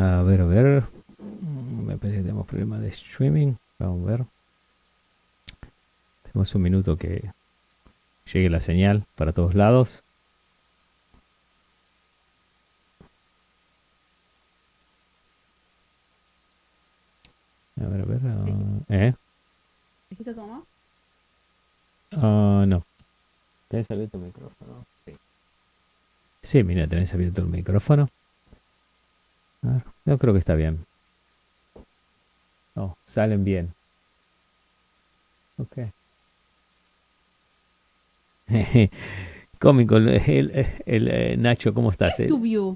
A ver, a ver. Mm, Me parece que tenemos problemas de streaming. Vamos a ver. Tenemos un minuto que llegue la señal para todos lados. A ver, a ver. ah, ¿Eh? ¿Dijiste tu mamá? Ah, no. ¿Tenés abierto el micrófono? Sí. Sí, mira, tenés abierto el micrófono. Ver, yo creo que está bien. No, salen bien. Ok. Cómico, el, el- el, eh, Nacho, ¿cómo estás? ¿Qué eh?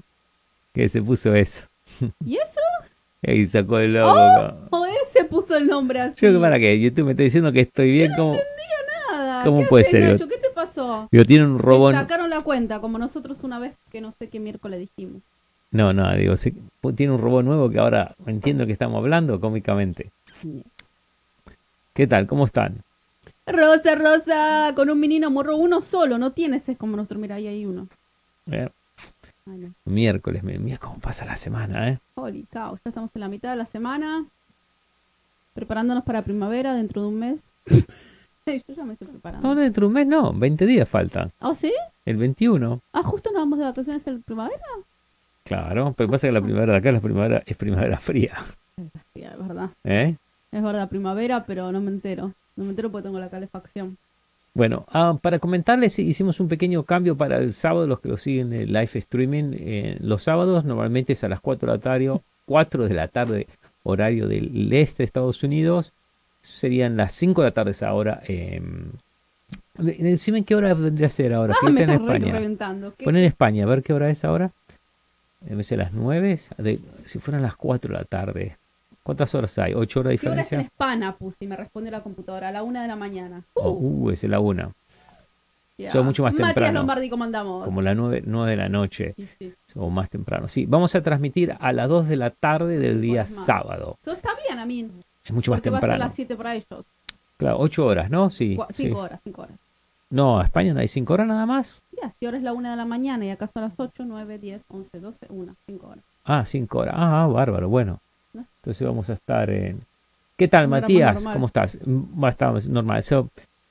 Que se puso eso. ¿Y eso? Y sacó el logo. ¿O él se puso el nombre así? Yo, ¿para qué? YouTube me está diciendo que estoy bien. ¿Cómo? Nada. ¿Cómo ¿Qué puede haces, ser? Nacho? ¿Qué te pasó? Digo, tiene un robón. sacaron la cuenta, como nosotros una vez que no sé qué miércoles dijimos. No, no, digo, tiene un robot nuevo que ahora entiendo que estamos hablando cómicamente. ¿Qué tal? ¿Cómo están? Rosa, Rosa, con un menino morro, uno solo, no tienes, es como nosotros, mira, ahí hay uno. Eh, miércoles, mi- mira cómo pasa la semana, ¿eh? Holy cow, ya estamos en la mitad de la semana, preparándonos para primavera dentro de un mes. Yo ya me estoy preparando. No, dentro de un mes no, 20 días faltan. ¿Ah, sí? El 21, Ah, justo nos vamos de vacaciones en primavera. Claro, pero pasa que la primavera de acá la primavera, es primavera fría, es verdad. ¿eh? Es verdad, primavera, pero no me entero. No me entero porque tengo la calefacción. Bueno, ah, para comentarles, hicimos un pequeño cambio para el sábado, los que lo siguen en live streaming. eh, los sábados normalmente es a las 4 de la tarde, 4 de la tarde, horario del este de Estados Unidos. Serían las 5 de la tarde esa hora. Eh, de- decime qué hora vendría a ser ahora. Ah, me en España. Pon en España, a ver qué hora es ahora. Debe ser las 9. de- si fueran las 4 de la tarde. ¿Cuántas horas hay? ¿8 horas de ¿Qué hora es en diferencia? España? Puse y me responde la computadora a la una de la mañana. Oh, uh, es la 1. Ya. Son mucho más Matías temprano. Lombardi, ¿cómo andamos? Como las 9, 9 de la noche. Sí, sí. o más temprano. Sí, vamos a transmitir a las 2 de la tarde del día Horas más. sábado. Eso está bien a mí. Es mucho más Porque va a ser temprano. las 7 para ellos. Claro, 8 horas, ¿no? Sí. Cua- sí. Cinco horas, 5 horas. No, a España no hay 5 horas nada más. Ya, si ahora es la 1 de la mañana y acá son las 8, 9, 10, 11, 12, 1, 5 horas. Ah, 5 horas. Ah, bárbaro, bueno. ¿No? Entonces vamos a estar en... ¿Qué tal, Matías? normal. ¿Cómo estás? Mm, Va a estar normal. So,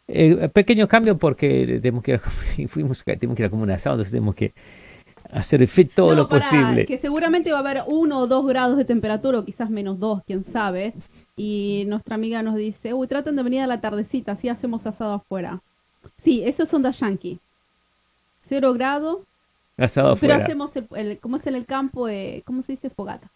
eh, pequeño cambio porque tenemos que ir a, fuimos, tenemos que ir a como un asado, entonces tenemos que hacer fit todo No, lo pará, posible. Que seguramente va a haber 1 o 2 grados de temperatura o quizás menos 2, quién sabe. Y nuestra amiga nos dice, uy, traten de venir a la tardecita, así hacemos asado afuera. Sí, eso es onda yankee. Cero grado, Asado pero hacemos, el, el- como es en el campo, eh, ¿cómo se dice? Fogata.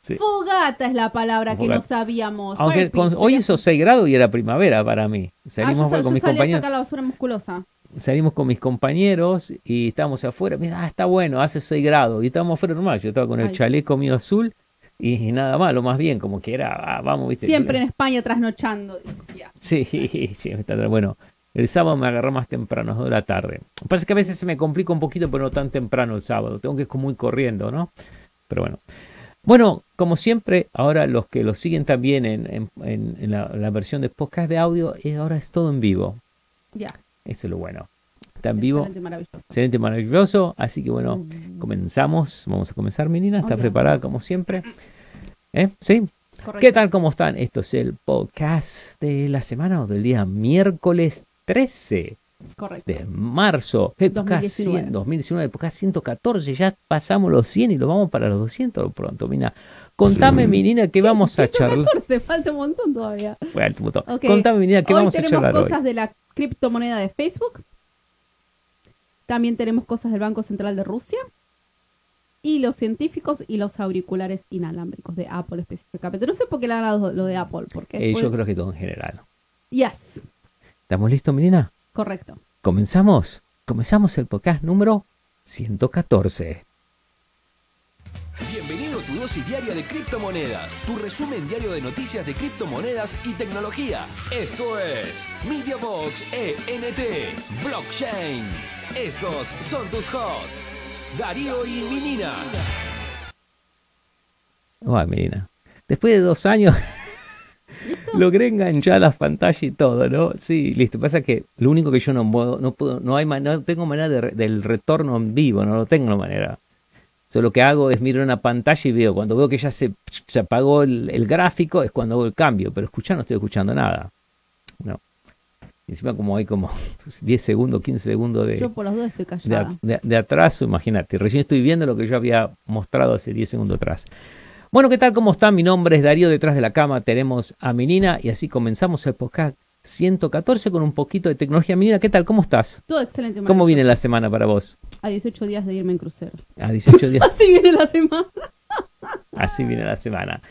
Sí. Fogata es la palabra que no sabíamos. Aunque con- hoy hizo 6 grados y era primavera para mí. Ah, Salimos yo, con yo mis salí a compañeros. sacar la basura musculosa. salimos con mis compañeros y estábamos afuera. Mira, ah, está bueno, hace 6 grados. Y estábamos afuera normal. Yo estaba con el Ay. chaleco mío azul y, y nada más, lo más bien, como que era, ah, vamos, viste. Siempre en España trasnochando. decía. Sí, sí, está bueno. El sábado me agarró más temprano, 2 de la tarde. Lo que pasa es que a veces se me complica un poquito, pero no tan temprano el sábado. Tengo que ir muy corriendo, ¿no? Pero bueno. Bueno, como siempre, ahora los que lo siguen también en, en- la, la versión de podcast de audio, eh, ahora es todo en vivo. Ya. Eso es lo bueno. Está en vivo. Excelente, maravilloso. Excelente, maravilloso. Así que bueno, comenzamos. Vamos a comenzar, menina. ¿Está Ok. preparada como siempre? ¿Eh? ¿Sí? Correcto. ¿Qué tal? ¿Cómo están? Esto es el podcast de la semana o del día miércoles 13 Correcto. de marzo. El podcast 2019. 100 2019, el podcast 114. Ya pasamos los 100 y lo vamos para los 200 pronto. Mina, contame, menina, que vamos a charlar. 114, falta un montón todavía. Fue alto botón. Ok. Contame, menina, que hoy vamos a tenemos charlar cosas hoy. de la criptomoneda de Facebook. También tenemos cosas del Banco Central de Rusia. Y los científicos y los auriculares inalámbricos de Apple específicamente. No sé por qué le han dado lo de Apple. Porque Eh, yo creo que todo en general. Yes, ¿Estamos listos, menina? correcto. Comenzamos. Comenzamos el podcast número 114. Bienvenido a tu dosis diaria de criptomonedas, tu resumen diario de noticias de criptomonedas y tecnología. Esto es MediaBox ENT Blockchain. Estos son tus hosts, Darío y Minina. Ay, menina. Después de dos años logré enganchar las pantallas y todo, ¿no? Sí, listo. Pasa que lo único que yo no puedo, no puedo, no hay man- no tengo manera de re- del retorno en vivo, no lo tengo manera. So, lo que hago es mirar una pantalla y veo, cuando veo que ya se, se apagó el, el gráfico, es cuando hago el cambio, pero escuchar no estoy escuchando nada. No. Y encima como hay como 10 segundos, 15 segundos de, Yo por los dos estoy de, callada. de- de atraso, imagínate. Recién estoy viendo lo que yo había mostrado hace 10 segundos atrás. Bueno, ¿qué tal? ¿Cómo están? Mi nombre es Darío, detrás de la cama tenemos a Menina y así comenzamos el podcast 114 con un poquito de tecnología. Menina, ¿qué tal? ¿Cómo estás? Todo excelente. ¿Cómo viene la semana para vos? A 18 días de irme en crucero. A 18 días, Así viene la semana. así viene la semana.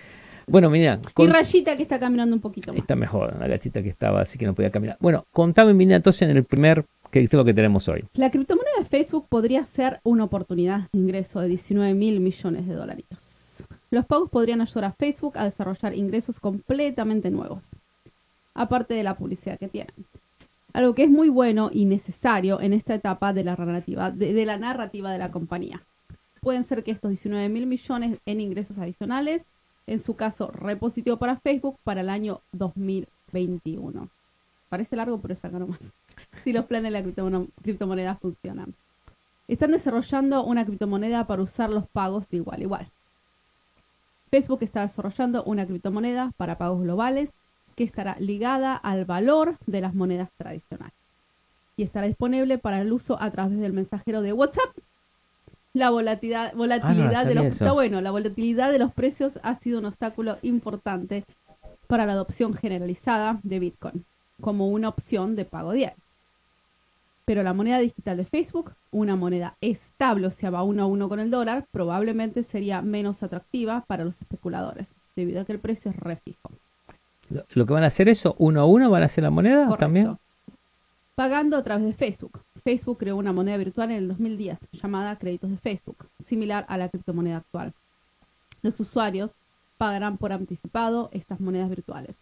Bueno, Menina, con- Y Rayita que está caminando un poquito más. está mejor, la gatita que estaba así que no podía caminar. Bueno, contame, Menina, entonces en el primer, ¿qué es lo que tenemos hoy? La criptomoneda de Facebook podría ser una oportunidad de ingreso de 19 mil millones de dolaritos. Los pagos podrían ayudar a Facebook a desarrollar ingresos completamente nuevos, aparte de la publicidad que tienen. Algo que es muy bueno y necesario en esta etapa de la narrativa de, la, narrativa de la compañía. Pueden ser que estos 19 mil millones en ingresos adicionales, en su caso, re positivo para Facebook para el año 2021. Parece largo, pero es acá nomás si los planes de la criptomono- criptomoneda funcionan. Están desarrollando una criptomoneda para usar los pagos de igual a igual. Facebook está desarrollando una criptomoneda para pagos globales que estará ligada al valor de las monedas tradicionales y estará disponible para el uso a través del mensajero de WhatsApp. La volatilidad, volatilidad de los está bueno, la volatilidad de los precios ha sido un obstáculo importante para la adopción generalizada de Bitcoin como una opción de pago diario. Pero la moneda digital de Facebook, una moneda estable, o sea, va uno a uno con el dólar, probablemente sería menos atractiva para los especuladores, debido a que el precio es re fijo. Lo, lo que van a hacer eso, uno a uno, van a hacer la moneda Correcto. también. Pagando a través de Facebook. Facebook creó una moneda virtual en el 2010 llamada créditos de Facebook, similar a la criptomoneda actual. Los usuarios pagarán por anticipado estas monedas virtuales,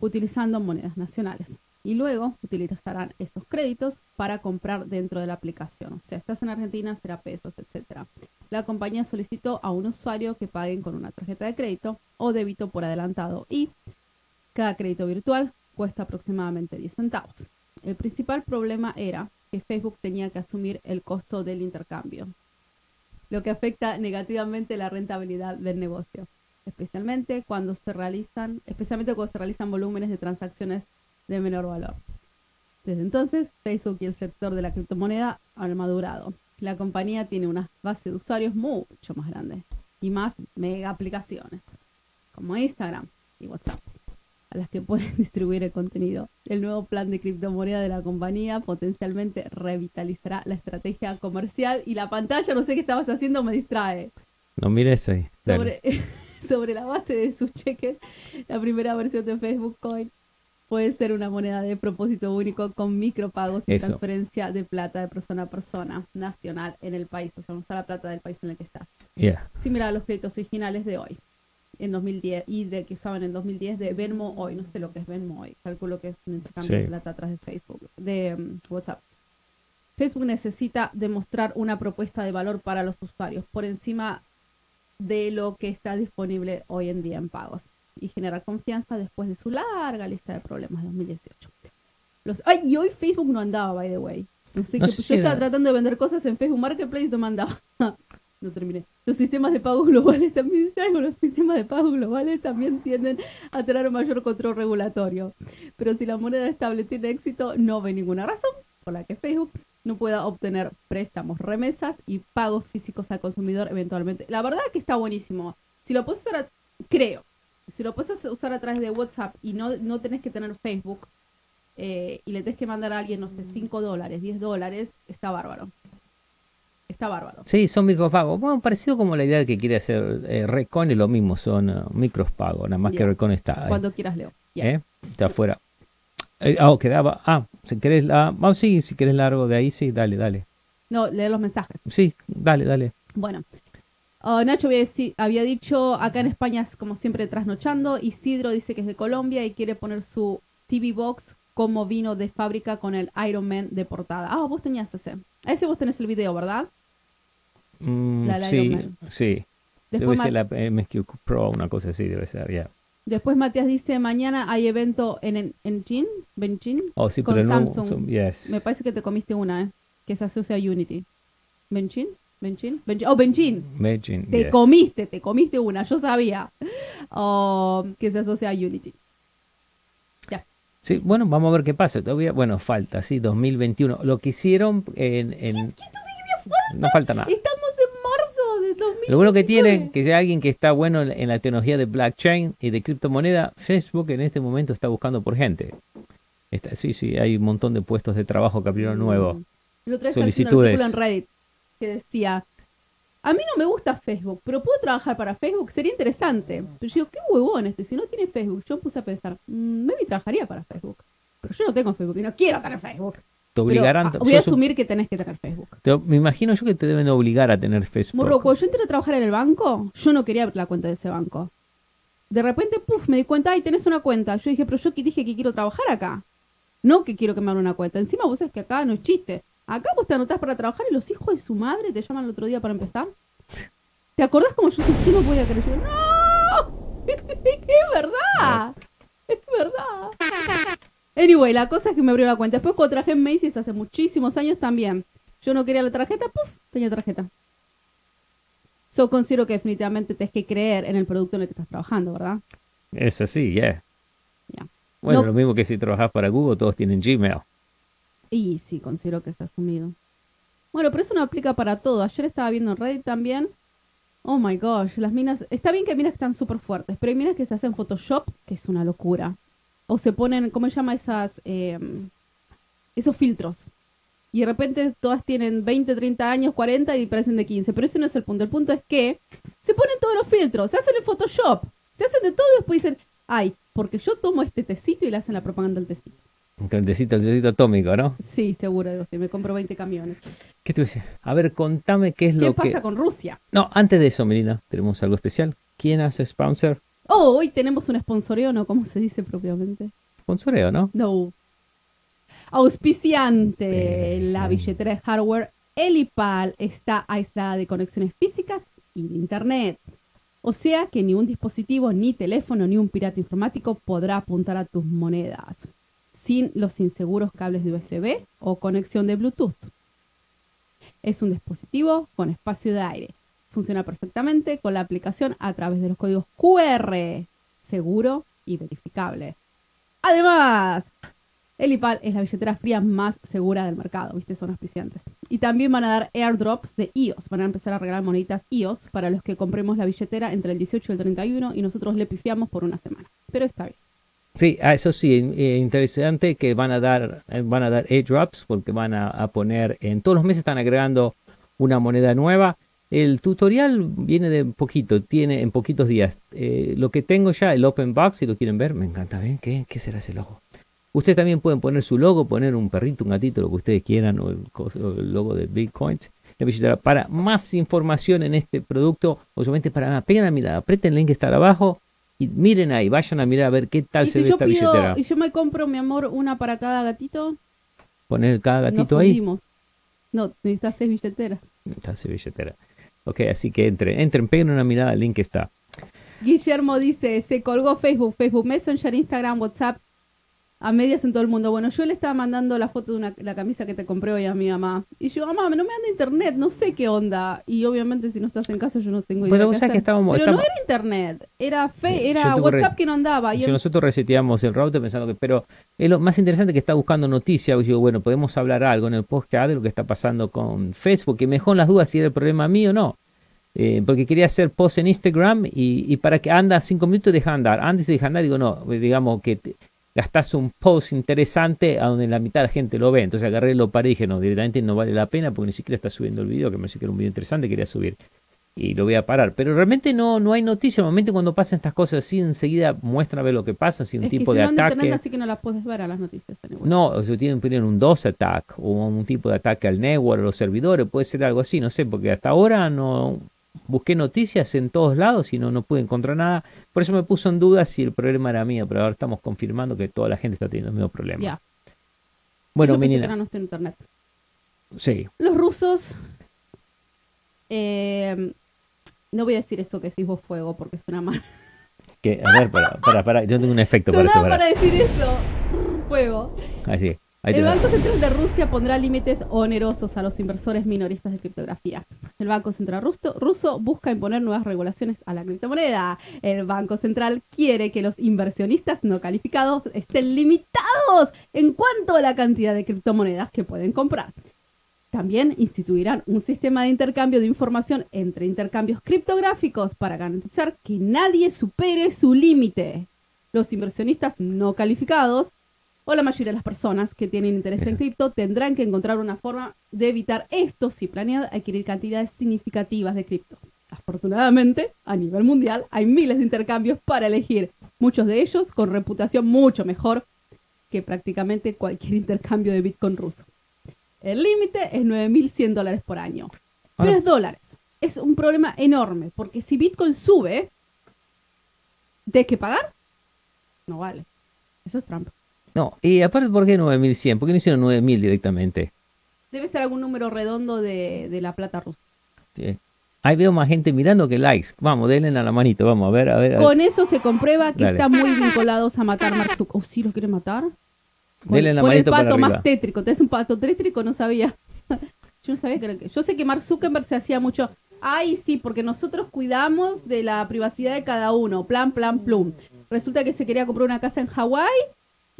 utilizando monedas nacionales. Y luego utilizarán estos créditos para comprar dentro de la aplicación. O sea, estás en Argentina, será pesos, etc. La compañía solicitó a un usuario que paguen con una tarjeta de crédito o débito por adelantado y cada crédito virtual cuesta aproximadamente 10 centavos. El principal problema era que Facebook tenía que asumir el costo del intercambio, lo que afecta negativamente la rentabilidad del negocio, especialmente cuando se realizan, especialmente cuando se realizan volúmenes de transacciones de menor valor. Desde entonces, Facebook y el sector de la criptomoneda han madurado. La compañía tiene una base de usuarios mucho más grande y más mega aplicaciones, como Instagram y WhatsApp a las que pueden distribuir el contenido. El nuevo plan de criptomoneda de la compañía potencialmente revitalizará la estrategia comercial y la pantalla, no sé qué estabas haciendo, me distrae. No mires ahí. Sobre, sobre la base de sus cheques, la primera versión de Facebook Coin puede ser una moneda de propósito único con micropagos y Eso. transferencia de plata de persona a persona nacional en el país, o sea, usar la plata del país en el que está Yeah. similar a los créditos originales de hoy, en 2010, y de que usaban en 2010 de Venmo hoy. No sé lo que es Venmo hoy. Calculo que es un intercambio Sí. de plata atrás de Facebook, de mm, WhatsApp. Facebook necesita demostrar una propuesta de valor para los usuarios por encima de lo que está disponible hoy en día en pagos y generar confianza después de su larga lista de problemas de 2018. Los, ay, y hoy Facebook no andaba, by the way. Sé No sé yo estaba tratando de vender cosas en Facebook Marketplace y no me andaba. no terminé. Los sistemas de pago globales también los sistemas de pago globales también tienden a tener mayor control regulatorio. Pero si la moneda estable tiene éxito, no ve ninguna razón por la que Facebook no pueda obtener préstamos, remesas y pagos físicos al consumidor eventualmente. La verdad que está buenísimo. Si lo puedes usar, creo, si lo puedes usar a través de WhatsApp y no, no tenés que tener Facebook eh, y le tenés que mandar a alguien, no sé, 5 dólares, 10 dólares, está bárbaro. Está bárbaro. Sí, son micropagos. Bueno, parecido como la idea que quiere hacer eh, Recon es lo mismo, son eh, micropagos, nada más que. Recon está ahí. Cuando quieras, Leo. Ya. ¿eh? Está afuera. Eh, ah, quedaba. Ah, si querés la. Ah, sí, si querés largo de ahí, sí, dale, dale. No, leer los mensajes. Sí, dale, dale. Bueno, ah, Nacho había, había dicho, acá en España es como siempre trasnochando. Isidro dice que es de Colombia y quiere poner su TV Box como vino de fábrica con el Iron Man de portada. Ah, vos tenías ese. Ese vos tenés el video, ¿verdad? Mm, La sí, Iron Man. sí. Después Debe ser la MSQ Pro, una cosa así, debe ser, ya. Después Matías dice, mañana hay evento en, en, en. Oh, sí, Con pero no. Samsung. son- yes. Me parece que te comiste una, ¿eh? Que se asocia a Unity. ¿Benchin? Benchin. Benchin. Oh, Benchin. Benchin, Te yes. comiste, te comiste una, yo sabía. Oh, que se asocia a Unity. Ya. Sí, bueno, vamos a ver qué pasa. Todavía, bueno, falta, sí, 2021. Lo que hicieron en... en- no falta nada. Estamos en marzo de 2019. Lo bueno que tiene, que sea alguien que está bueno en, la tecnología de blockchain y de criptomoneda, Facebook en este momento está buscando por gente. Está- sí, sí, hay un montón de puestos de trabajo que abrieron nuevos. Leyendo un Solicitudes. artículo en Reddit que decía, a mí no me gusta Facebook, pero puedo trabajar para Facebook, sería interesante. Pero yo digo, qué huevón este, si no tiene Facebook. Yo me puse a pensar, mm, maybe trabajaría para Facebook. Pero yo no tengo Facebook y no quiero tener Facebook. Te obligarán. Pero, ah, voy a asumir que tenés que tener Facebook. te- me imagino yo que te deben obligar a tener Facebook. Morro, cuando yo entré a trabajar en el banco, yo no quería abrir la cuenta de ese banco. De repente, puff, me di cuenta, ay, tenés una cuenta. Yo dije, pero yo dije que quiero trabajar acá. No que quiero que me abran una cuenta. Encima vos sabés que acá no es chiste. Acá vos te anotás para trabajar y los hijos de su madre te llaman el otro día para empezar. ¿Te acordás como yo sí no podía creer? Yo, ¡No! ¡Es verdad! ¡Es verdad! Anyway, la cosa es que me abrió la cuenta. Después cuando trabajé en Macy's hace muchísimos años también. Yo no quería la tarjeta, puff, tenía tarjeta. So considero que definitivamente tienes que creer en el producto en el que estás trabajando, ¿verdad? Es así, yeah. Ya. Bueno, No- lo mismo que si trabajas para Google, todos tienen Gmail. Y sí, considero que está asumido. Bueno, pero eso no aplica para todo. Ayer estaba viendo en Reddit también. Oh my gosh, las minas. Está bien que hay minas que están súper fuertes, pero hay minas que se hacen Photoshop, que es una locura. O se ponen, ¿cómo se llama esas? eh, esos filtros. Y de repente todas tienen 20, 30 años, 40 y parecen de 15. Pero ese no es el punto. El punto es que se ponen todos los filtros, se hacen en Photoshop, se hacen de todo y después dicen, ay, porque yo tomo este tecito y le hacen la propaganda al tecito. El tecito, el tecito atómico, ¿no? Sí, seguro, sí, me compro 20 camiones. ¿Qué te voy a ver, contame qué es ¿Qué lo pasa que... con Rusia? No, antes de eso, Melina, tenemos algo especial. ¿Quién hace sponsor? Oh, hoy tenemos un sponsoreo, ¿no? ¿Cómo se dice propiamente? Sponsoreo, ¿no? No. Auspiciante. Bien. La billetera de hardware Elipal está aislada de conexiones físicas y de internet. O sea que ni un dispositivo, ni teléfono, ni un pirata informático podrá apuntar a tus monedas sin los inseguros cables de USB o conexión de Bluetooth. Es un dispositivo con espacio de aire. Funciona perfectamente con la aplicación a través de los códigos QR, seguro y verificable. Además, Elipal es la billetera fría más segura del mercado, ¿viste? Son auspiciantes. Y también van a dar airdrops de iOS. Van a empezar a regalar moneditas iOS para los que compremos la billetera entre el 18 y el 31 y nosotros le pifiamos por una semana. Pero está bien. Sí, ah, eso sí, eh, interesante que van a dar, eh, van a dar airdrops porque van a, a poner, en todos los meses están agregando una moneda nueva. El tutorial viene de poquito, tiene en poquitos días. Eh, lo que tengo ya, el Open Box, si lo quieren ver, me encanta. ¿ven? ¿Qué, ¿Qué será ese logo? Ustedes también pueden poner su logo, poner un perrito, un gatito, lo que ustedes quieran, o el, el logo de Bitcoins. Para más información en este producto, obviamente para peguen la mirada, aprieten el link que está abajo y miren ahí, vayan a mirar a ver qué tal se si ve yo esta pido, billetera. y yo me compro, mi amor, una para cada gatito, Poner cada nos gatito ahí. fundimos. No, necesitas seis billeteras. Está su billetera. Ok, así que entren, entren, peguen una mirada al link que está. Guillermo dice, se colgó Facebook, Facebook Messenger, Instagram, WhatsApp, a medias en todo el mundo. Bueno, yo le estaba mandando la foto de una, la camisa que te compré hoy a mi mamá. Y yo, mamá, no me anda internet, no sé qué onda. Y obviamente si no estás en casa yo no tengo idea Pero vos sabés que estábamos- Pero no era internet, era fe, era re- WhatsApp que no andaba. Y el- nosotros reseteamos el router pensando que, pero es lo más interesante que está buscando noticias. Yo digo, bueno, podemos hablar algo en el podcast de lo que está pasando con Facebook, que me dejó en las dudas si era el problema mío o no. Eh, porque quería hacer post en Instagram y, y para que anda cinco minutos deja andar. Antes de deja andar, digo, no, digamos que te- gastás un post interesante a donde la mitad de la gente lo ve. Entonces agarré, lo paré y dije, no, directamente no vale la pena porque ni siquiera está subiendo el video, que me parece que era un video interesante, quería subir. Y lo voy a parar. Pero realmente no, no hay noticia. Normalmente cuando pasan estas cosas así, enseguida muestran a ver lo que pasa, si un es tipo de ataque. internet así que no las puedes ver a las noticias. No, o sea, tienen un DOS attack o un tipo de ataque al network o los servidores, puede ser algo así, no sé, porque hasta ahora no busqué noticias en todos lados y no, no pude encontrar nada. Por eso me puso en duda si el problema era mío, pero ahora estamos confirmando que toda la gente está teniendo el mismo problema. Ya. Bueno, menina, nuestro internet. sí, Los rusos. eh, no voy a decir esto que decís vos fuego porque suena mal. que, a ver, para, para, para, yo tengo un efecto para eso. Para. para decir eso. Fuego. Así. Ahí El. Banco Central de Rusia pondrá límites onerosos a los inversores minoristas de criptografía. El Banco Central ruso, ruso busca imponer nuevas regulaciones a la criptomoneda. El Banco Central quiere que los inversionistas no calificados estén limitados en cuanto a la cantidad de criptomonedas que pueden comprar. También instituirán un sistema de intercambio de información entre intercambios criptográficos para garantizar que nadie supere su límite. Los inversionistas no calificados o la mayoría de las personas que tienen interés en cripto tendrán que encontrar una forma de evitar esto si planean adquirir cantidades significativas de cripto. Afortunadamente, a nivel mundial hay miles de intercambios para elegir, muchos de ellos con reputación mucho mejor que prácticamente cualquier intercambio de Bitcoin ruso. El límite es 9.100 dólares por año. Pero Ahora- es dólares. Es un problema enorme, porque si Bitcoin sube, ¿de qué pagar? No vale. Eso es trampa. No, y aparte, ¿por qué 9100? ¿Por qué no hicieron 9000 directamente? Debe ser algún número redondo de, de la plata rusa. Sí. Ahí veo más gente mirando que likes. Vamos, denle a la manito, vamos, a ver, a ver. a ver. Con eso se comprueba que Dale. están muy vinculados a matar a Mark Zuckerberg. ¿Oh, sí lo quiere matar? Con, Denle la con el manito para pato arriba. más tétrico. ¿Tenés un pato tétrico? No sabía. Yo no sabía que era que... Yo sé que Mark Zuckerberg se hacía mucho... Ay, sí, porque nosotros cuidamos de la privacidad de cada uno. Plan, plan, plum. Resulta que se quería comprar una casa en Hawái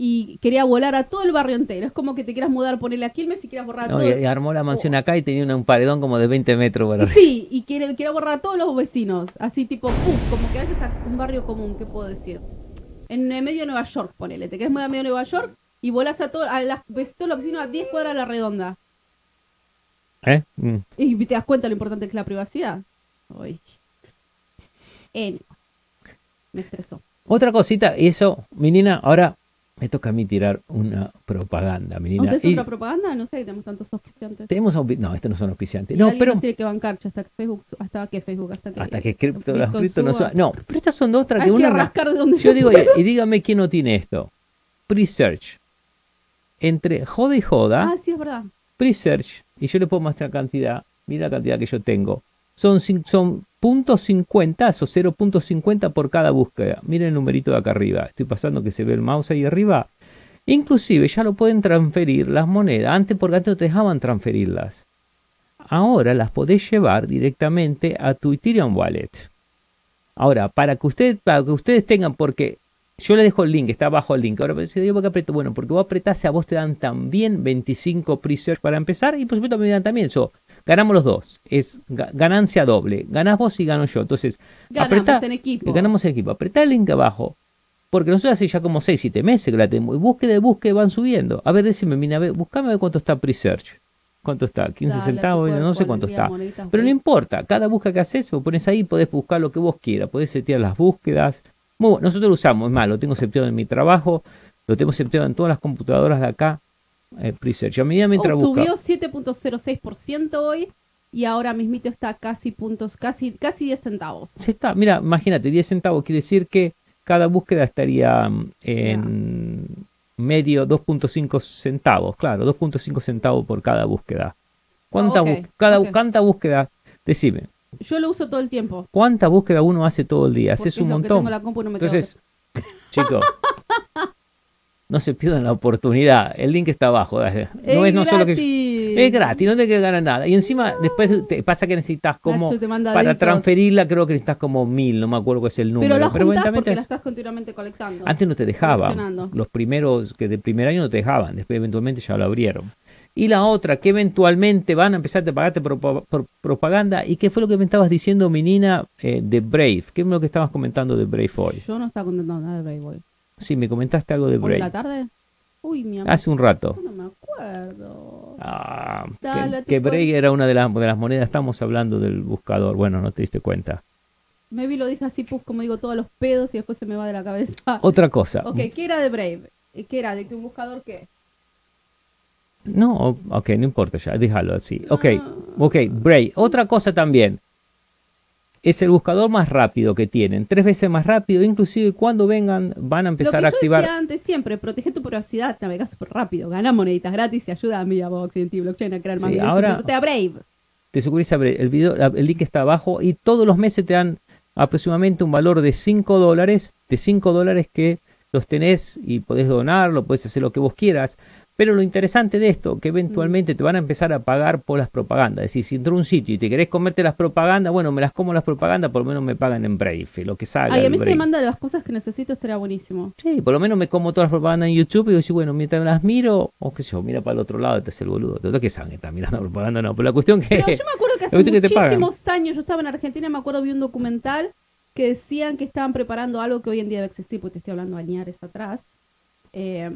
y quería volar a todo el barrio entero. Es como que te quieras mudar, ponerle a Quilmes y quieras borrar a todo. y, y armó la mansión acá y tenía un paredón como de 20 metros. Sí, y quiere, quiere borrar a todos los vecinos. Así tipo, puf, como que vayas a un barrio común, ¿qué puedo decir? En medio de Nueva York, ponele. Te quedas mudar en medio de Nueva York y volás a, todo, a las, todos los vecinos a 10 cuadras a la redonda. ¿Eh? Mm. Y te das cuenta lo importante que es la privacidad. Uy. En- Me estresó. Otra cosita, y eso, menina, ahora me toca a mí tirar una propaganda, menina. ¿Usted es Y otra propaganda? No sé, tenemos tantos auspiciantes. tenemos aupi- No, estos no son auspiciantes. Y No, pero tiene que bancar hasta que Facebook, hasta que Facebook, hasta que, hasta que cripto, las cripto no suba. No, pero estas son dos, otras Hay que que una. rascar de donde Yo digo, y, y dígame quién no tiene esto. Pre-search. Entre joda y joda, Ah, sí, es verdad. pre-search, y yo le puedo mostrar cantidad, mira la cantidad que yo tengo. Son, son .50 o 0.50 por cada búsqueda. Miren el numerito de acá arriba. Estoy pasando que se ve el mouse ahí arriba. Inclusive ya lo pueden transferir las monedas. Antes porque antes no te dejaban transferirlas. Ahora las podés llevar directamente a tu Ethereum Wallet. Ahora, para que, usted, para que ustedes tengan, porque yo le dejo el link, está abajo el link. Ahora, pero si yo por qué aprieto, bueno, porque vos apretás, a vos te dan también 25 pre-search para empezar y por supuesto me dan también eso. Ganamos los dos, es ga- ganancia doble. Ganás vos y gano yo. Entonces, Ganamos apretá- en equipo. ganamos en equipo. Apretá el link abajo. Porque nosotros hace ya como 6, 7 meses que la tenemos. Y búsqueda de búsqueda van subiendo. A ver, decime, mina, buscame a ver cuánto está pre-search. ¿Cuánto está? 15 Dale, centavos, no sé cuánto está. moneditas, Pero no importa, cada búsqueda que haces, vos pones ahí, podés buscar lo que vos quieras, podés setear las búsquedas. Muy bueno, nosotros lo usamos, es más, lo tengo seteado en mi trabajo, lo tengo seteado en todas las computadoras de acá, eh, Presearch. A medida mientras Oh, subió 7.06% hoy y ahora mismito está casi puntos, casi, casi 10 centavos. Se está, mira, imagínate, 10 centavos quiere decir que cada búsqueda estaría mm, en medio 2.5 centavos, claro, 2.5 centavos por cada búsqueda. ¿Cuánta, cada. ¿Cuánta búsqueda? Decime, Yo lo uso todo el tiempo. ¿cuánta búsqueda uno hace todo el día? porque Haces es un que montón. tengo la compu y no me quedo Entonces, chicos, no se pierdan la oportunidad. El link está abajo. No es, no solo que gratis. es gratis, no te que ganar nada. Y encima, después te pasa que necesitas como para transferirla, creo que necesitas como mil, no me acuerdo cuál es el número. Pero la juntás eventualmente porque es- la estás continuamente colectando. antes no te dejaban. Los primeros que del primer año no te dejaban, después eventualmente ya lo abrieron. Y la otra, que eventualmente van a empezar a pagarte por, por propaganda. ¿Y qué fue lo que me estabas diciendo, menina, eh, de Brave? ¿Qué es lo que estabas comentando de Brave hoy? Yo no estaba contando nada de Brave Boy. Sí, me comentaste algo de ¿Hoy de Brave. la tarde? Uy, mi amor. Hace un rato. No me acuerdo. Ah, Dale, que, que. Brave era una de las, de las monedas. Estamos hablando del buscador. Bueno, no te diste cuenta. Maybe lo dije así, puf, como digo, todos los pedos y después se me va de la cabeza. Otra cosa. Ok, ¿qué era de Brave? ¿Qué era? ¿De que un buscador qué? No, ok, no importa ya, déjalo así. Ok, Ah. ok, Brave. Otra cosa también. Es el buscador más rápido que tienen. Tres veces más rápido. Inclusive cuando vengan van a Lo empezar que a yo activar. decía antes siempre, protege tu privacidad, navega súper rápido, gana moneditas gratis y ayuda a MediaBox y Blockchain a crear más Sí, ahora- Suscríbete a Brave. Te suscribís a Brave. El, video, el link está abajo. Y todos los meses te dan aproximadamente un valor de 5 dólares. De 5 dólares que los tenés y podés donarlo, podés hacer lo que vos quieras. Pero lo interesante de esto, que eventualmente te van a empezar a pagar por las propagandas. Es decir, si entro a un sitio y te querés comerte las propagandas, bueno, me las como las propagandas, por lo menos me pagan en Brave, lo que salga. Ay, a mí si Brave. me manda las cosas que necesito estaría buenísimo. Sí, por lo menos me como todas las propagandas en YouTube y digo, sí, bueno, mientras las miro, o qué sé yo, mira para el otro lado, te hace el boludo. Total que saben que está mirando propaganda, no. Pero la cuestión que. Pero yo me acuerdo que hace que muchísimos años, yo estaba en Argentina, me acuerdo vi un documental que decían que estaban preparando algo que hoy en día debe existir, porque te estoy hablando añares atrás, eh,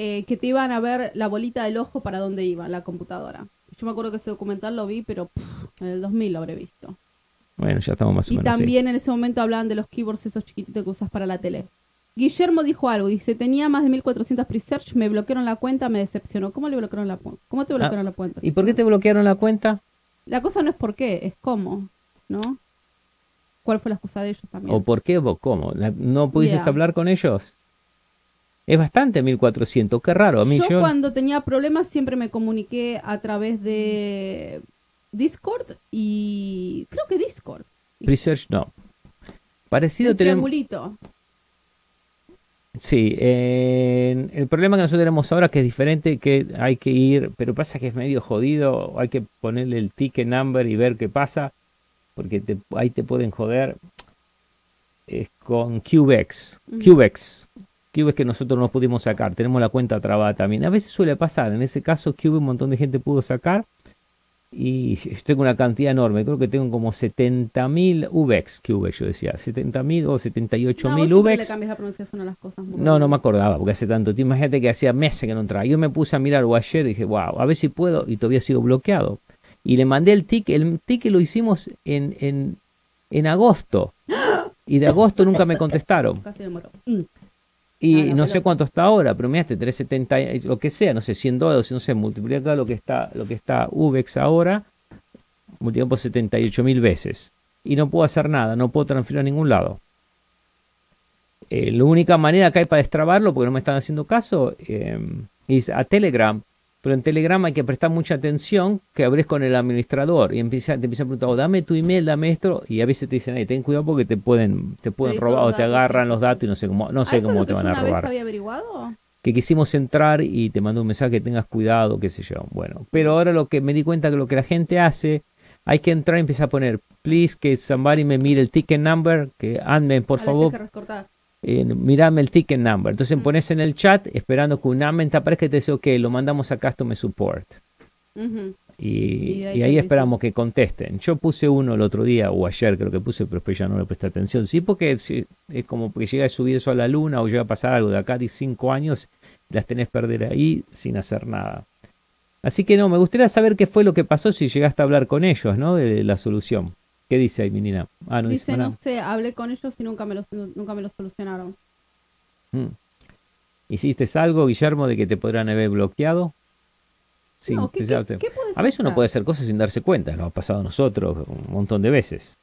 eh, que te iban a ver la bolita del ojo para dónde iba la computadora. Yo me acuerdo que ese documental lo vi, pero pff, en el 2000 lo habré visto. Bueno, ya estamos más o Y menos. así. también en ese momento hablaban de los keyboards esos chiquititos que usas para la tele. Guillermo dijo algo, dice, tenía más de 1400 pre-search, me bloquearon la cuenta, me decepcionó. ¿Cómo le bloquearon la cuenta? ¿Cómo te bloquearon la cuenta? Ah, ¿Y por qué te bloquearon la cuenta? La cosa no es por qué, es cómo, ¿no? ¿Cuál fue la excusa de ellos también? ¿O por qué o cómo? ¿No pudiste Yeah. hablar con ellos? Es bastante 1400, qué raro. A mí yo, yo. cuando tenía problemas siempre me comuniqué a través de Discord y creo que Discord. Research no. Parecido El tenemos. triangulito. Sí, eh, el problema que nosotros tenemos ahora que es diferente, que hay que ir, pero pasa que es medio jodido, hay que ponerle el ticket number y ver qué pasa, porque te- ahí te pueden joder. Es con Cubex, Ujú. Cubex, Cubex que nosotros no pudimos sacar, tenemos la cuenta trabada también. A veces suele pasar, en ese caso Cube un montón de gente pudo sacar y tengo una cantidad enorme, creo que tengo como 70.000 UVEX, Cubex yo decía, 70.000 o 78.000 No, le UVEX. cambias la pronunciación a las cosas. muy No, no me acordaba, porque hace tanto tiempo. Imagínate que hacía meses que no entraba. Yo me puse a mirar o ayer y dije, wow, a ver si puedo, y todavía sigo bloqueado. Y le mandé el ticket, el ticket lo hicimos en, en, en agosto. Y de agosto nunca me contestaron. Casi. Mm. Y Ah, no sé cuánto está ahora, pero miraste, 370, eh, lo que sea, no sé, 100 dólares, no sé, multiplica lo que está, lo que está UVEX ahora, multiplica por 78 mil veces. Y no puedo hacer nada, no puedo transferir a ningún lado. Eh, la única manera que hay para destrabarlo, porque no me están haciendo caso, eh, es a Telegram. Pero en Telegram hay que prestar mucha atención que abrés con el administrador y empieza, te empiezan a preguntar, "Oh, dame tu email, dame esto, y a veces te dicen, "Ey, ten cuidado porque te pueden, te pueden robar o te agarran los datos y no sé cómo, no ¿Ah, sé cómo te van a robar había averiguado? que quisimos entrar y te mandó un mensaje que tengas cuidado, qué sé yo. Bueno, pero ahora lo que me di cuenta que lo que la gente hace, hay que entrar y empezar a poner, please, que somebody me mire el ticket number, que admin, por Ah, le favor, que. Eh, mirame el ticket number. Entonces Mm. pones en el chat esperando que un admin te aparezca y te dice, ok, lo mandamos a Customer Support. Y, Y y ahí esperamos que contesten. Yo puse uno el otro día, o ayer creo que puse, pero después ya no le presté atención. Sí, porque sí, es como que llega a subir eso a la luna o llega a pasar algo de acá de cinco años, las tenés perder ahí sin hacer nada. Así que no, me gustaría saber qué fue lo que pasó si llegaste a hablar con ellos, ¿no? De la solución. ¿Qué dice ahí, menina? Ah, no dice, Dice, no sé, hablé con ellos y nunca me lo, nunca me lo solucionaron. Mm. ¿Hiciste algo, Guillermo, de que te podrán haber bloqueado? Sí, no, ¿qué, qué- qué A veces uno puede hacer cosas sin darse cuenta, lo ha pasado a nosotros un montón de veces.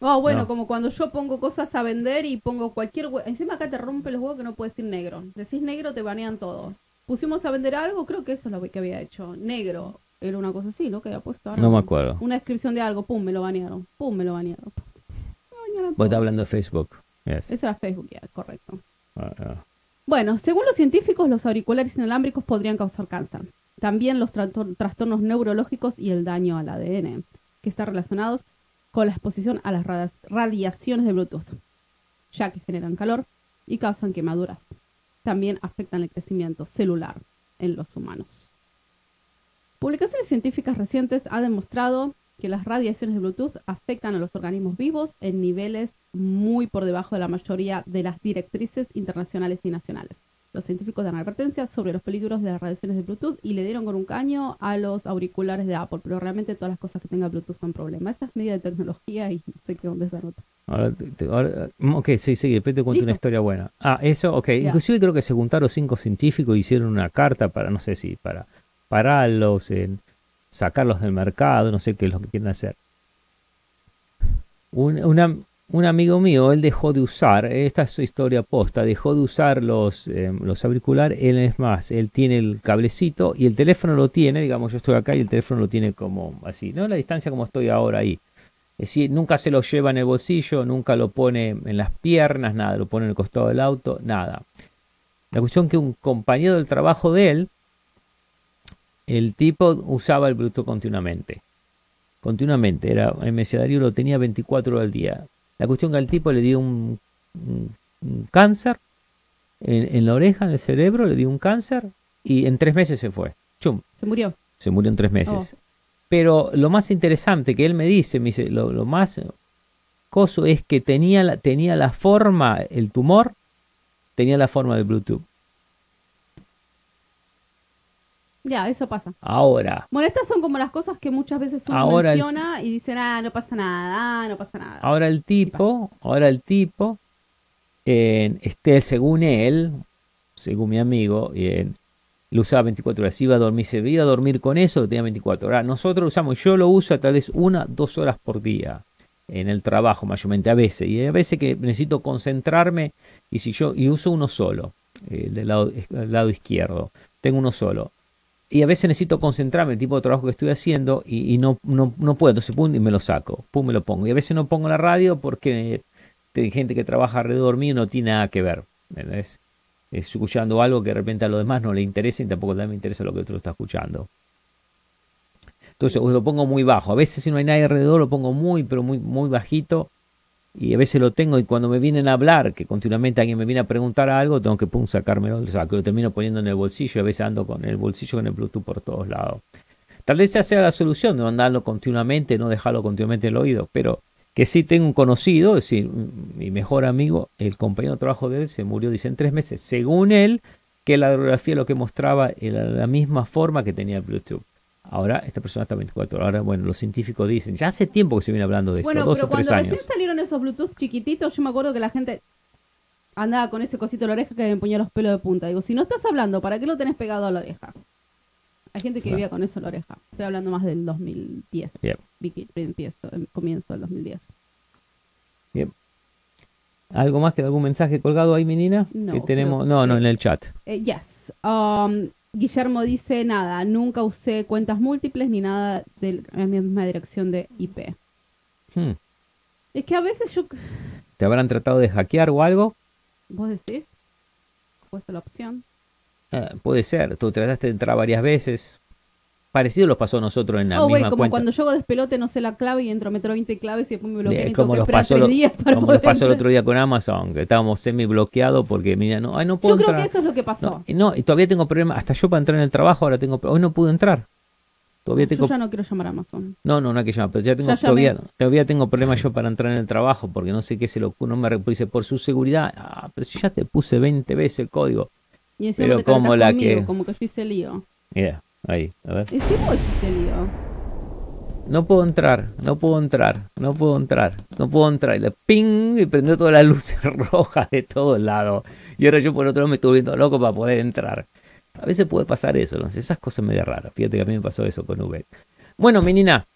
Oh, bueno, No. como cuando yo pongo cosas a vender y pongo cualquier... Encima acá te rompe los huevos que no puedes decir negro. Decís negro, te banean todo. Pusimos a vender algo, creo que eso es lo que había hecho. Negro. Era una cosa así, ¿no? Que había puesto. ahora No me acuerdo. Una descripción de algo, pum, me lo banearon. Pum, me lo banearon. Me banearon Vos estás hablando de Facebook. Yes. Eso era Facebook, ya, correcto. Ah, ah. Bueno, según los científicos, los auriculares inalámbricos podrían causar cáncer. También los trastor- trastornos neurológicos y el daño al ADN, que están relacionados con la exposición a las radiaciones de Bluetooth, ya que generan calor y causan quemaduras. También afectan el crecimiento celular en los humanos. Publicaciones científicas recientes han demostrado que las radiaciones de Bluetooth afectan a los organismos vivos en niveles muy por debajo de la mayoría de las directrices internacionales y nacionales. Los científicos dan advertencias sobre los peligros de las radiaciones de Bluetooth y le dieron con un caño a los auriculares de Apple, pero realmente todas las cosas que tenga Bluetooth son problemas. Esa es de tecnología y no sé qué dónde se anota. Ahora, te- ahora- mm, ok, sí, sí, después te cuento una Listo. historia buena. Ah, eso, ok. Ya. Inclusive creo que se juntaron cinco científicos y hicieron una carta para, no sé si, para pararlos, en sacarlos del mercado, no sé qué es lo que quieren hacer. Un, un amigo mío, él dejó de usar, esta es su historia posta, dejó de usar los, eh, los auriculares, él es más, él tiene el cablecito y el teléfono lo tiene, digamos, yo estoy acá y el teléfono lo tiene como así, no la distancia como estoy ahora ahí. Es decir, nunca se lo lleva en el bolsillo, nunca lo pone en las piernas, nada, lo pone en el costado del auto, nada. La cuestión que un compañero del trabajo de él, el tipo usaba el Bluetooth continuamente. Continuamente. Era, me decía Darío lo tenía 24 horas al día. La cuestión que al tipo le dio un, un- un cáncer en, en la oreja, en el cerebro, le dio un cáncer y en tres meses se fue. Chum, Se murió. se murió en tres meses. Pero lo más interesante que él me dice, me dice, lo, lo más coso es que tenía la, tenía la forma, el tumor, tenía la forma del Bluetooth. Ya, eso pasa. Ahora, Bueno, estas son como las cosas que muchas veces uno Ahora el- menciona y dicen, ah, no pasa nada, ah, no pasa nada. ahora el tipo, ahora el tipo, eh, este, según él, según mi amigo, eh, lo usaba 24 horas. Iba a dormir, se iba a dormir con eso, lo tenía 24 horas. Nosotros lo usamos, yo lo uso a tal vez una, dos horas por día en el trabajo, mayormente a veces. Y a veces que necesito concentrarme y si yo, y uso uno solo, el del lado, el lado izquierdo. Tengo uno solo. Y a veces necesito concentrarme en el tipo de trabajo que estoy haciendo y, no, no, no puedo. Entonces, pum, y me lo saco. Pum, me lo pongo. Y a veces no pongo la radio porque hay gente que trabaja alrededor mío y no tiene nada que ver. ¿entendés? Estoy escuchando algo que de repente a los demás no le interesa y tampoco también me interesa lo que otro está escuchando. Entonces lo pongo muy bajo. A veces si no hay nadie alrededor lo pongo muy, pero muy, muy bajito. Y a veces lo tengo y cuando me vienen a hablar, que continuamente alguien me viene a preguntar algo, tengo que pum, sacármelo, lo saco, lo termino poniendo en el bolsillo y a veces ando con el bolsillo con el Bluetooth por todos lados. Tal vez esa sea la solución, no andarlo continuamente, no dejarlo continuamente en el oído, pero que sí tengo un conocido, es decir, mi mejor amigo, el compañero de trabajo de él se murió, dice, en tres meses. Según él, que la radiografía lo que mostraba era la misma forma que tenía el Bluetooth. Ahora esta persona está 24 horas. Ahora, bueno, los científicos dicen, ya hace tiempo que se viene hablando de esto, Bueno, dos pero o tres cuando años. recién salieron esos Bluetooth chiquititos, yo me acuerdo que la gente andaba con ese cosito en la oreja que me ponía los pelos de punta. Digo, si no estás hablando, ¿para qué lo tenés pegado a la oreja? Hay gente que Claro. vivía con eso en la oreja. Estoy hablando más del 2010. Bien. Vicky, empiezo, em, comienzo del 2010. ¿Algo más que algún mensaje colgado ahí, menina? No, que tenemos, creo no, no, en el chat. Eh, yes. Um, Guillermo dice nada, nunca usé cuentas múltiples ni nada de la misma dirección de IP. Hmm. Es que a veces yo... ¿Te habrán tratado de hackear o algo? ¿Vos decís? Puesto la opción. Eh, puede ser. Tú trataste de entrar varias veces. Parecido los pasó a nosotros en la oh, misma como cuenta. cuando yo hago despelote no sé la clave y entro, meto 20 claves y después me bloqueo Eh, como que los pasó, tres días para como poder nos pasó el otro día con Amazon, que estábamos semi bloqueados porque, mira, no, ay, no puedo Yo creo que eso es lo que pasó. No, y no, y todavía tengo problemas. Hasta yo para entrar en el trabajo ahora tengo. Hoy no pude entrar. Todavía tengo. Yo ya no quiero llamar a Amazon. No, no, no hay que llamar, pero ya tengo, Ya todavía, todavía tengo problemas yo para entrar en el trabajo porque no sé qué se lo no me dice por su seguridad. Ah, pero si ya te puse 20 veces el código. Y Pero como la conmigo, que- como que yo hice lío. Mira, ahí, a ver. Y si vos hiciste lío. No puedo entrar, no puedo entrar, no puedo entrar, no puedo entrar. Y le ping y prendió todas las luces rojas de todos lados. Y ahora yo por otro lado me estoy volviendo loco para poder entrar. A veces puede pasar eso, no sé, esas cosas medio raras. Fíjate que a mí me pasó eso con Uber. Bueno, menina,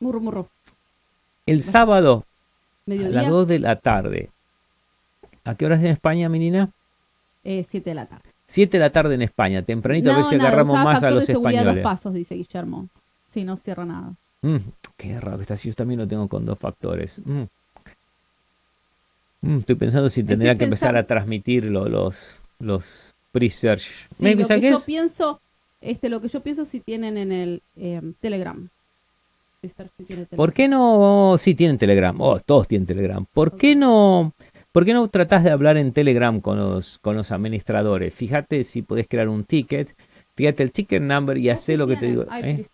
Murro, murro. el sábado a las 2 de la tarde. ¿A qué horas en España, menina? eh, 7 de la tarde. 7 de la tarde en España, tempranito a ver si agarramos más a los de españoles. dos pasos, dice Guillermo. Sí, no cierra nada. Mm, qué raro que está así. Yo también lo tengo con dos factores. Mm. Mm, estoy pensando si tendría que empezar a transmitir lo- los, los pre-search. Sí, lo ¿sabes que yo es? pienso, este, lo que yo pienso si tienen en el eh, Telegram. Si tiene Telegram. ¿Por qué no? Sí, tienen Telegram. Oh, todos tienen Telegram. ¿Por qué no? ¿Por qué no tratás de hablar en Telegram con los, con los administradores? Fíjate si podés crear un ticket. Fíjate el ticket number y Oh, sí lo que te digo. ¿eh?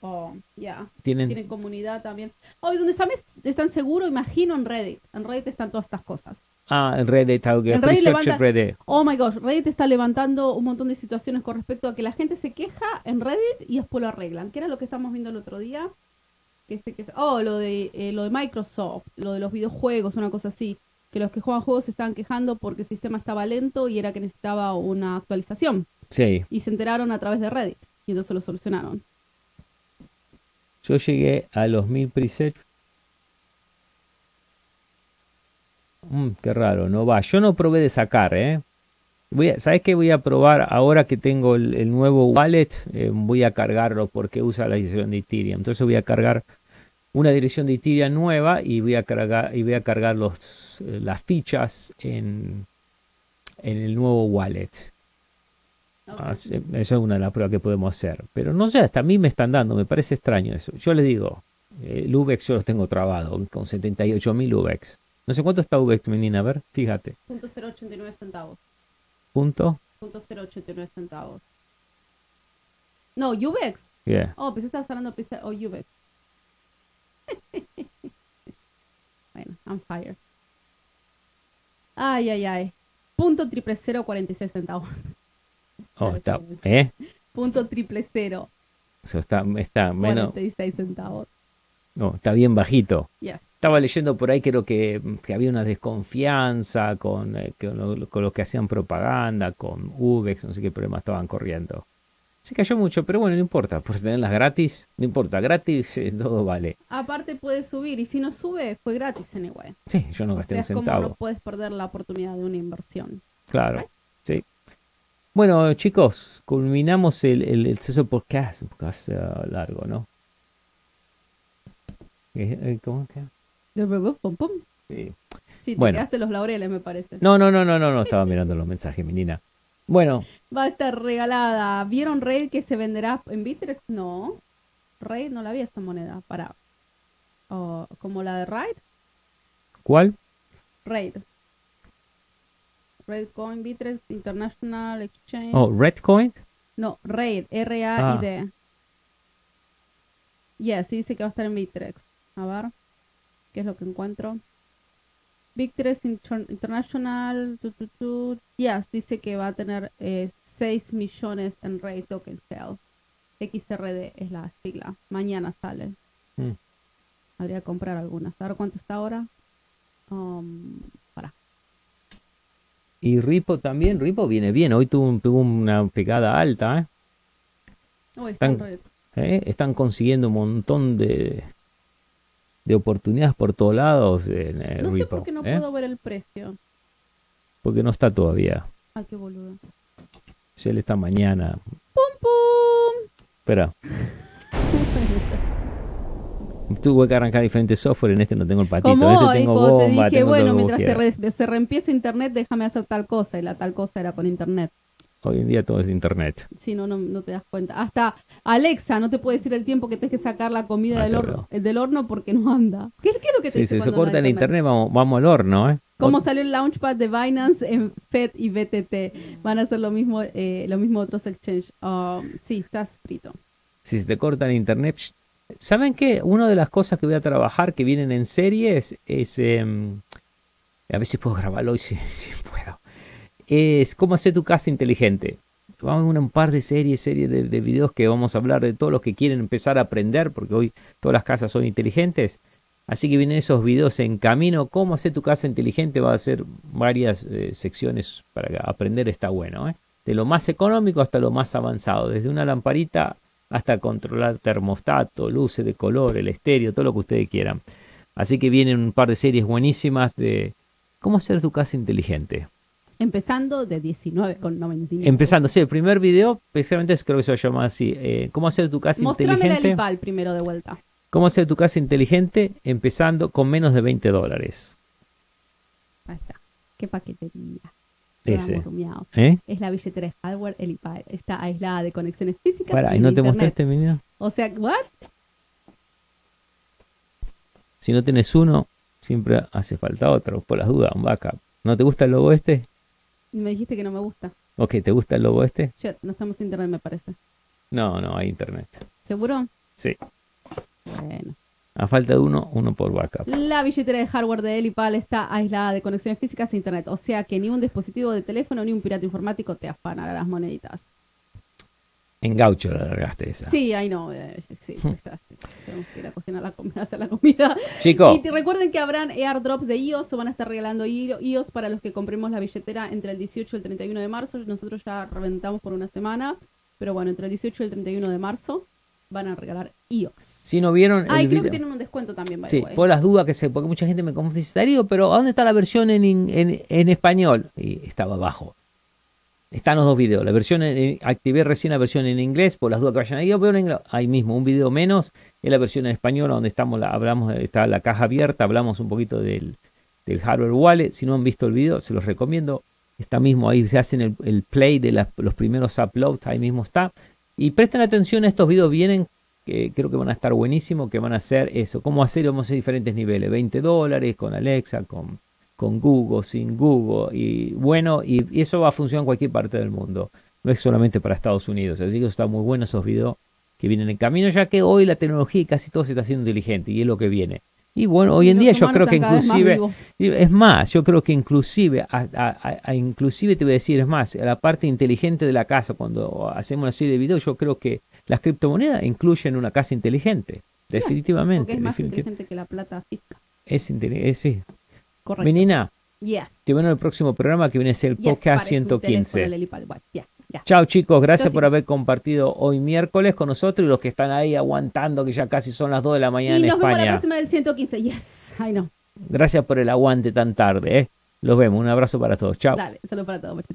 Oh, ya. Tienen, Tienen comunidad también. Oh, y donde sabes, están seguros, imagino en Reddit. En Reddit están todas estas cosas. ah, en Reddit, algo que En Reddit levanta- Reddit. Oh my gosh, Reddit está levantando un montón de situaciones con respecto a que la gente se queja en Reddit y después lo arreglan. ¿Qué era lo que estamos viendo el otro día? Que se queja- Oh, lo de, eh, lo de Microsoft, lo de los videojuegos, una cosa así. Que los que juegan juegos se estaban quejando porque el sistema estaba lento y era que necesitaba una actualización. Sí. Y se enteraron a través de Reddit. Y entonces lo solucionaron. Yo llegué a los mil presets. Mm, qué raro, no va. Yo no probé de sacar, ¿eh? Voy a, ¿Sabes qué voy a probar ahora que tengo el, el nuevo wallet? eh, voy a cargarlo porque usa la dirección de Ethereum. Entonces voy a cargar una dirección de Ethereum nueva y voy a cargar, y voy a cargar los, eh, las fichas en, en el nuevo wallet. Ok. Así- Eso es una de las pruebas que podemos hacer. Pero no sé, hasta a mí me están dando, me parece extraño eso. Yo le digo, eh, el UVEX yo los tengo trabado con 78.000 UVEX. No sé cuánto está UVEX, menina, a ver, fíjate. Punto 089 centavos. Punto. Punto 089 centavos. No, Ubex. Yeah. Oh, pensé que estabas hablando de pizza o Ubex. bueno, I'm fired. Ay, ay, ay. Punto triple cero 46 centavos. Oh, está, ¿eh? Punto triple cero Eso está, está menos, 46 centavos. no, está bien bajito. Yes. Estaba leyendo por ahí, creo que, que había una desconfianza con, eh, con, lo- con los que hacían propaganda, con UVEX, no sé qué problemas estaban corriendo. Se cayó mucho, pero bueno, no importa, por tenerlas gratis, no importa, gratis eh, todo vale. Aparte puede subir y si no sube fue gratis anyway. Sí, yo no o gasté sea, un es como centavo. no puedes perder la oportunidad de una inversión. Claro, sí. Bueno, chicos, culminamos el, el, el Ceso Podcast, un podcast eh, largo, ¿no? Eh, ¿Cómo que? Pum, pum. Sí. Sí, te Bueno. quedaste los laureles, me parece. No, no, no, no, no, no, estaba mirando los mensajes, menina. Bueno, Va a estar regalada. ¿Vieron Raid que se venderá en Bitrex? No. Raid no la vi esta moneda. Para. Oh, como la de Raid. ¿cuál? Raid. Raid Coin Bitrex International Exchange. Oh, Redcoin. No, Raid. R-A-I-D. Yes, sí dice que va a estar en Bitrex. A ver. ¿Qué es lo que encuentro? Inter- International. Tu, tu, tu. Yes, dice que va a tener eh, 6 millones en Raid Token Sale. XRD es la sigla. Mañana sale. Mm. Habría que comprar algunas. A ver cuánto está ahora. Um, para. Y Ripo también, Ripo viene bien, hoy tuvo, un- tuvo una pegada alta, ¿eh? Está Están-. ¿Eh? Están consiguiendo un montón de, de oportunidades por todos lados en eh, No sé por qué no ¿eh? puedo ver el precio. Porque no está todavía. Ah, qué boludo. Se le está mañana. ¡Pum, pum! Espera. Tuve que arrancar diferentes software, en este no tengo el patito, en Como este hoy, tengo te dije, tengo bueno, mientras se, re- se reempieza internet, déjame hacer tal cosa. Y la tal cosa era con internet. Hoy en día todo es internet. Si no, no, no te das cuenta. Hasta Alexa no te puede decir el tiempo que tienes que sacar la comida Ah, del, horno, eh, del horno porque no anda. ¿Qué, qué es lo que te Si se soporta no el internet, vamos, vamos al horno, ¿eh? ¿Cómo Ot- salió el launchpad de Binance en FED y BTT? Van a hacer lo mismo, eh, lo mismo otros exchange. Um, sí, estás frito. si se te corta el internet. ¿Saben qué? Una de las cosas que voy a trabajar que vienen en series es. em, a ver si puedo grabarlo hoy, si, si puedo. Es cómo hacer tu casa inteligente. Vamos a un par de series, series de, de videos que vamos a hablar de todos los que quieren empezar a aprender, porque hoy todas las casas son inteligentes. Así que vienen esos videos en camino. Cómo hacer tu casa inteligente va a ser varias eh, secciones para aprender. Está bueno, ¿eh? De lo más económico hasta lo más avanzado. Desde una lamparita hasta controlar termostato, luces de color, el estéreo, todo lo que ustedes quieran. Así que vienen un par de series buenísimas de cómo hacer tu casa inteligente. Empezando de 19,99. Empezando, sí, el primer video, precisamente creo que se va a llamar así, eh, cómo hacer tu casa Mostrame inteligente. Lipal primero de vuelta. Cómo hacer tu casa inteligente empezando con menos de 20 dólares. Ahí está. Qué paquetería. Ese. ¿Eh? Es la billetera de hardware Elipal. Está aislada de conexiones físicas. Para, y ¿y no te internet. mostraste, menina? O sea, ¿what? Si no tienes uno, siempre hace falta otro, por las dudas, un backup. ¿No te gusta el logo este? Me dijiste que no me gusta. Ok, ¿te gusta el logo este? Shit, no estamos en internet, me parece. No, no, hay internet. ¿Seguro? Sí. Bueno. A falta de uno, uno por backup. La billetera de hardware de Elipal está aislada de conexiones físicas e internet. O sea que ni un dispositivo de teléfono ni un pirata informático te afanará las moneditas. En gaucho la largaste esa. Sí, ahí no. eh, sí, está, sí. Tenemos que ir a cocinar la comida, hacer la comida. Chico, Y te recuerden que habrán airdrops de iOS o van a estar regalando iOS para los que compremos la billetera entre el 18 y el 31 de marzo. Nosotros ya reventamos por una semana, pero bueno, entre el 18 y el 31 de marzo van a regalar iOS. si no vieron Ah, el y creo video- que tienen un descuento también, by Sí, way. por las dudas que sé, porque mucha gente me confunde, pero ¿a dónde está la versión en, en, en español? Y estaba abajo. Están los dos videos. La versión en- activé recién la versión en inglés, por las dudas que vayan ahí, veo. Ahí mismo, un video menos, es la versión en español, donde estamos, la, hablamos, está la caja abierta, hablamos un poquito del, del hardware wallet. Si no han visto el video, se los recomiendo. está mismo ahí, se hacen el, el play de los primeros uploads, ahí mismo está. Y presten atención a estos videos, vienen, que creo que van a estar buenísimos, que van a hacer eso, cómo hacer, vamos a hacer diferentes niveles, 20 dólares con Alexa, con, con Google, sin Google, y bueno, y, y eso va a funcionar en cualquier parte del mundo, no es solamente para Estados Unidos, así que está muy bueno esos videos que vienen en camino, ya que hoy la tecnología y casi todo se está haciendo inteligente, y es lo que viene. Y bueno, hoy Y en día yo creo que más inclusive... Es más, yo creo que inclusive, a, a- a- a- inclusive te voy a decir, es más, a la parte inteligente de la casa, cuando hacemos una serie de videos, yo creo que las criptomonedas incluyen una casa inteligente. Definitivamente. Porque es más inteligente que la plata física. es inteligente, sí. Correcto. Menina, Yes. te veo en el próximo programa que viene a ser el Yes, podcast pare su teléfono, 115. Leli Pal. Bueno, ya, ya. Chao chicos, gracias por haber compartido hoy miércoles con nosotros y los que están ahí aguantando, que ya casi son las 2 de la mañana Y en nos vemos la España. próxima del 115. Yes. Ay, no. Gracias por el aguante tan tarde. ¿eh? Los vemos, un abrazo para todos. Chao. Dale, solo para todos. muchachos.